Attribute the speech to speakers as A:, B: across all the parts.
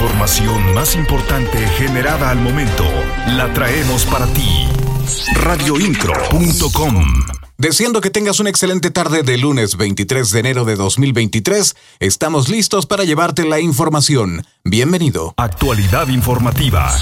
A: información más importante generada al momento la traemos para ti. Radioincro.com
B: Deseando que tengas una excelente tarde de lunes 23 de enero de 2023, estamos listos para llevarte la información. Bienvenido.
A: Actualidad informativa.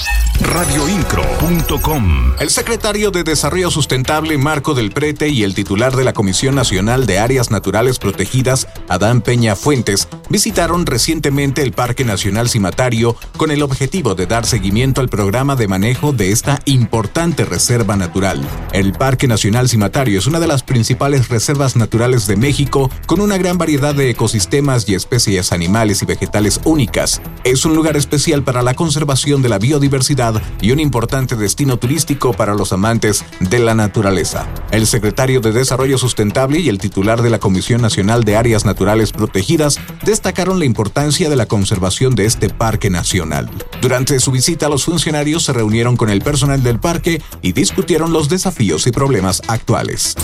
A: Radioincro.com
B: El secretario de Desarrollo Sustentable Marco del Prete y el titular de la Comisión Nacional de Áreas Naturales Protegidas, Adán Peña Fuentes, visitaron recientemente el Parque Nacional Cimatario con el objetivo de dar seguimiento al programa de manejo de esta importante reserva natural. El Parque Nacional Cimatario es una de las principales reservas naturales de México con una gran variedad de ecosistemas y especies animales y vegetales únicas. Es un lugar especial para la conservación de la biodiversidad y un importante destino turístico para los amantes de la naturaleza. El secretario de Desarrollo Sustentable y el titular de la Comisión Nacional de Áreas Naturales Protegidas destacaron la importancia de la conservación de este parque nacional. Durante su visita, los funcionarios se reunieron con el personal del parque y discutieron los desafíos y problemas actuales.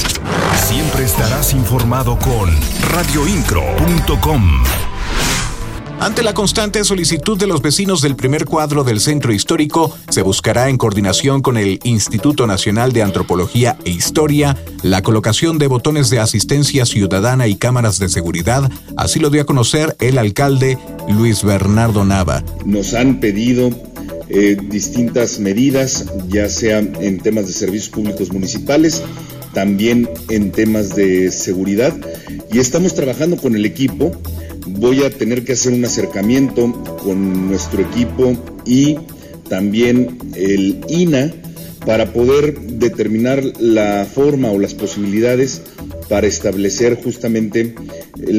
A: Siempre estarás informado con radioincro.com.
B: Ante la constante solicitud de los vecinos del primer cuadro del centro histórico, se buscará en coordinación con el Instituto Nacional de Antropología e Historia la colocación de botones de asistencia ciudadana y cámaras de seguridad, así lo dio a conocer el alcalde Luis Bernardo Nava.
C: Nos han pedido eh, distintas medidas, ya sea en temas de servicios públicos municipales, también en temas de seguridad, y estamos trabajando con el equipo voy a tener que hacer un acercamiento con nuestro equipo y también el INA para poder determinar la forma o las posibilidades para establecer justamente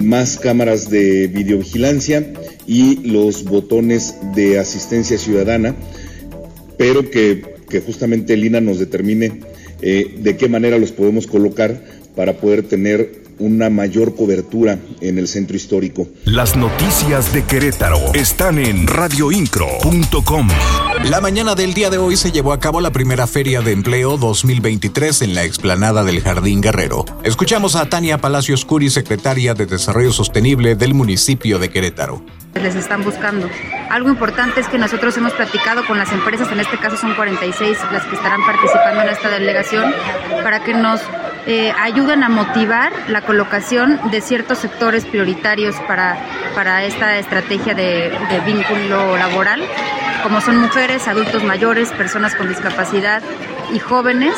C: más cámaras de videovigilancia y los botones de asistencia ciudadana, pero que, justamente el INA nos determine eh, de qué manera los podemos colocar para poder tener una mayor cobertura en el centro histórico.
A: Las noticias de Querétaro están en radioincro.com.
B: La mañana del día de hoy se llevó a cabo la primera Feria de Empleo 2023 en la explanada del Jardín Guerrero. Escuchamos a Tania Palacios Curi, secretaria de Desarrollo Sostenible del municipio de Querétaro
D: les están buscando. Algo importante es que nosotros hemos platicado con las empresas, en este caso son 46 las que estarán participando en esta delegación, para que nos eh, ayudan a motivar la colocación de ciertos sectores prioritarios para, para esta estrategia de, de vínculo laboral, como son mujeres, adultos mayores, personas con discapacidad y jóvenes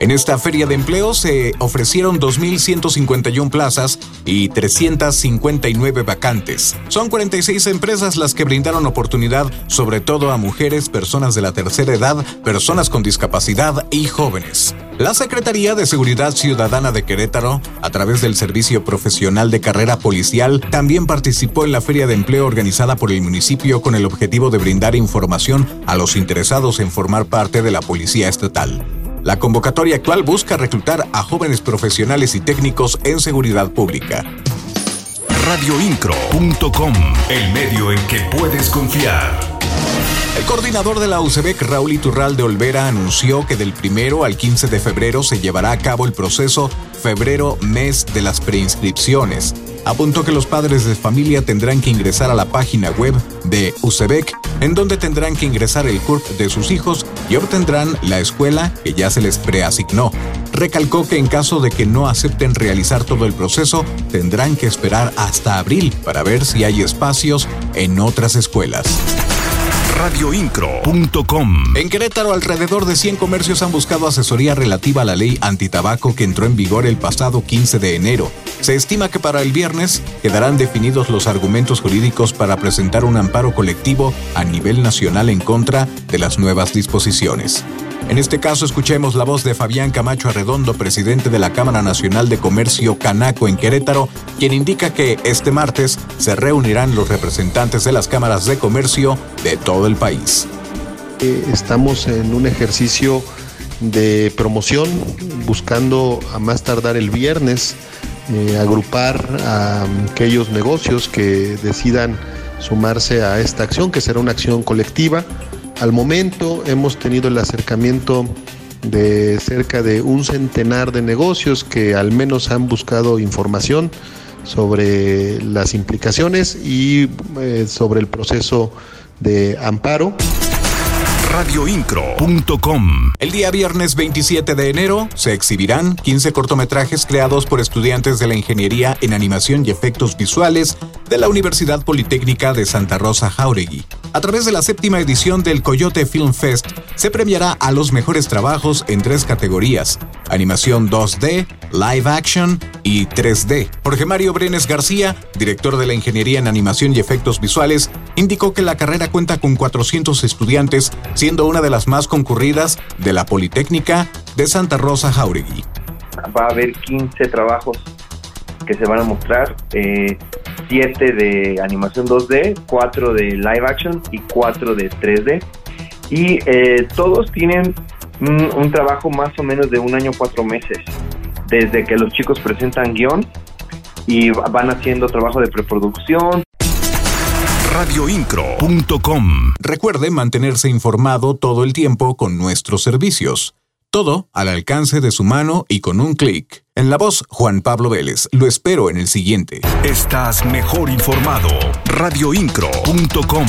B: en esta feria de empleo se ofrecieron 2.151 plazas y 359 vacantes. Son 46 empresas las que brindaron oportunidad sobre todo a mujeres, personas de la tercera edad, personas con discapacidad y jóvenes. La Secretaría de Seguridad Ciudadana de Querétaro, a través del Servicio Profesional de Carrera Policial, también participó en la feria de empleo organizada por el municipio con el objetivo de brindar información a los interesados en formar parte de la Policía Estatal. La convocatoria actual busca reclutar a jóvenes profesionales y técnicos en seguridad pública.
A: Radioincro.com, el medio en que puedes confiar.
B: El coordinador de la UCEBEC, Raúl Iturral de Olvera, anunció que del primero al 15 de febrero se llevará a cabo el proceso Febrero Mes de las Preinscripciones apuntó que los padres de familia tendrán que ingresar a la página web de UCEBEC, en donde tendrán que ingresar el CURP de sus hijos y obtendrán la escuela que ya se les preasignó. Recalcó que en caso de que no acepten realizar todo el proceso, tendrán que esperar hasta abril para ver si hay espacios en otras escuelas
A: radioincro.com.
B: En Querétaro, alrededor de 100 comercios han buscado asesoría relativa a la ley antitabaco que entró en vigor el pasado 15 de enero. Se estima que para el viernes quedarán definidos los argumentos jurídicos para presentar un amparo colectivo a nivel nacional en contra de las nuevas disposiciones. En este caso, escuchemos la voz de Fabián Camacho Arredondo, presidente de la Cámara Nacional de Comercio Canaco en Querétaro, quien indica que este martes se reunirán los representantes de las cámaras de comercio de todo el país.
E: Eh, estamos en un ejercicio de promoción, buscando a más tardar el viernes eh, agrupar a aquellos negocios que decidan sumarse a esta acción, que será una acción colectiva. Al momento hemos tenido el acercamiento de cerca de un centenar de negocios que al menos han buscado información sobre las implicaciones y eh, sobre el proceso de amparo
A: radioincro.com.
B: El día viernes 27 de enero se exhibirán 15 cortometrajes creados por estudiantes de la Ingeniería en Animación y Efectos Visuales de la Universidad Politécnica de Santa Rosa Jauregui. A través de la séptima edición del Coyote Film Fest, se premiará a los mejores trabajos en tres categorías: animación 2D, live action y 3D. Jorge Mario Brenes García, director de la Ingeniería en Animación y Efectos Visuales, indicó que la carrera cuenta con 400 estudiantes, siendo una de las más concurridas de la Politécnica de Santa Rosa Jauregui.
F: Va a haber 15 trabajos que se van a mostrar. Eh, 7 de animación 2D, 4 de live action y 4 de 3D. Y eh, todos tienen un, un, trabajo más o menos de un año, cuatro meses, desde que los chicos presentan guion y van haciendo trabajo de preproducción.
A: Radioincro.com
B: Recuerde mantenerse informado todo el tiempo con nuestros servicios. Todo al alcance de su mano y con un clic. En la voz, Juan Pablo Vélez. Lo espero en el siguiente.
A: Estás mejor informado. Radioincro.com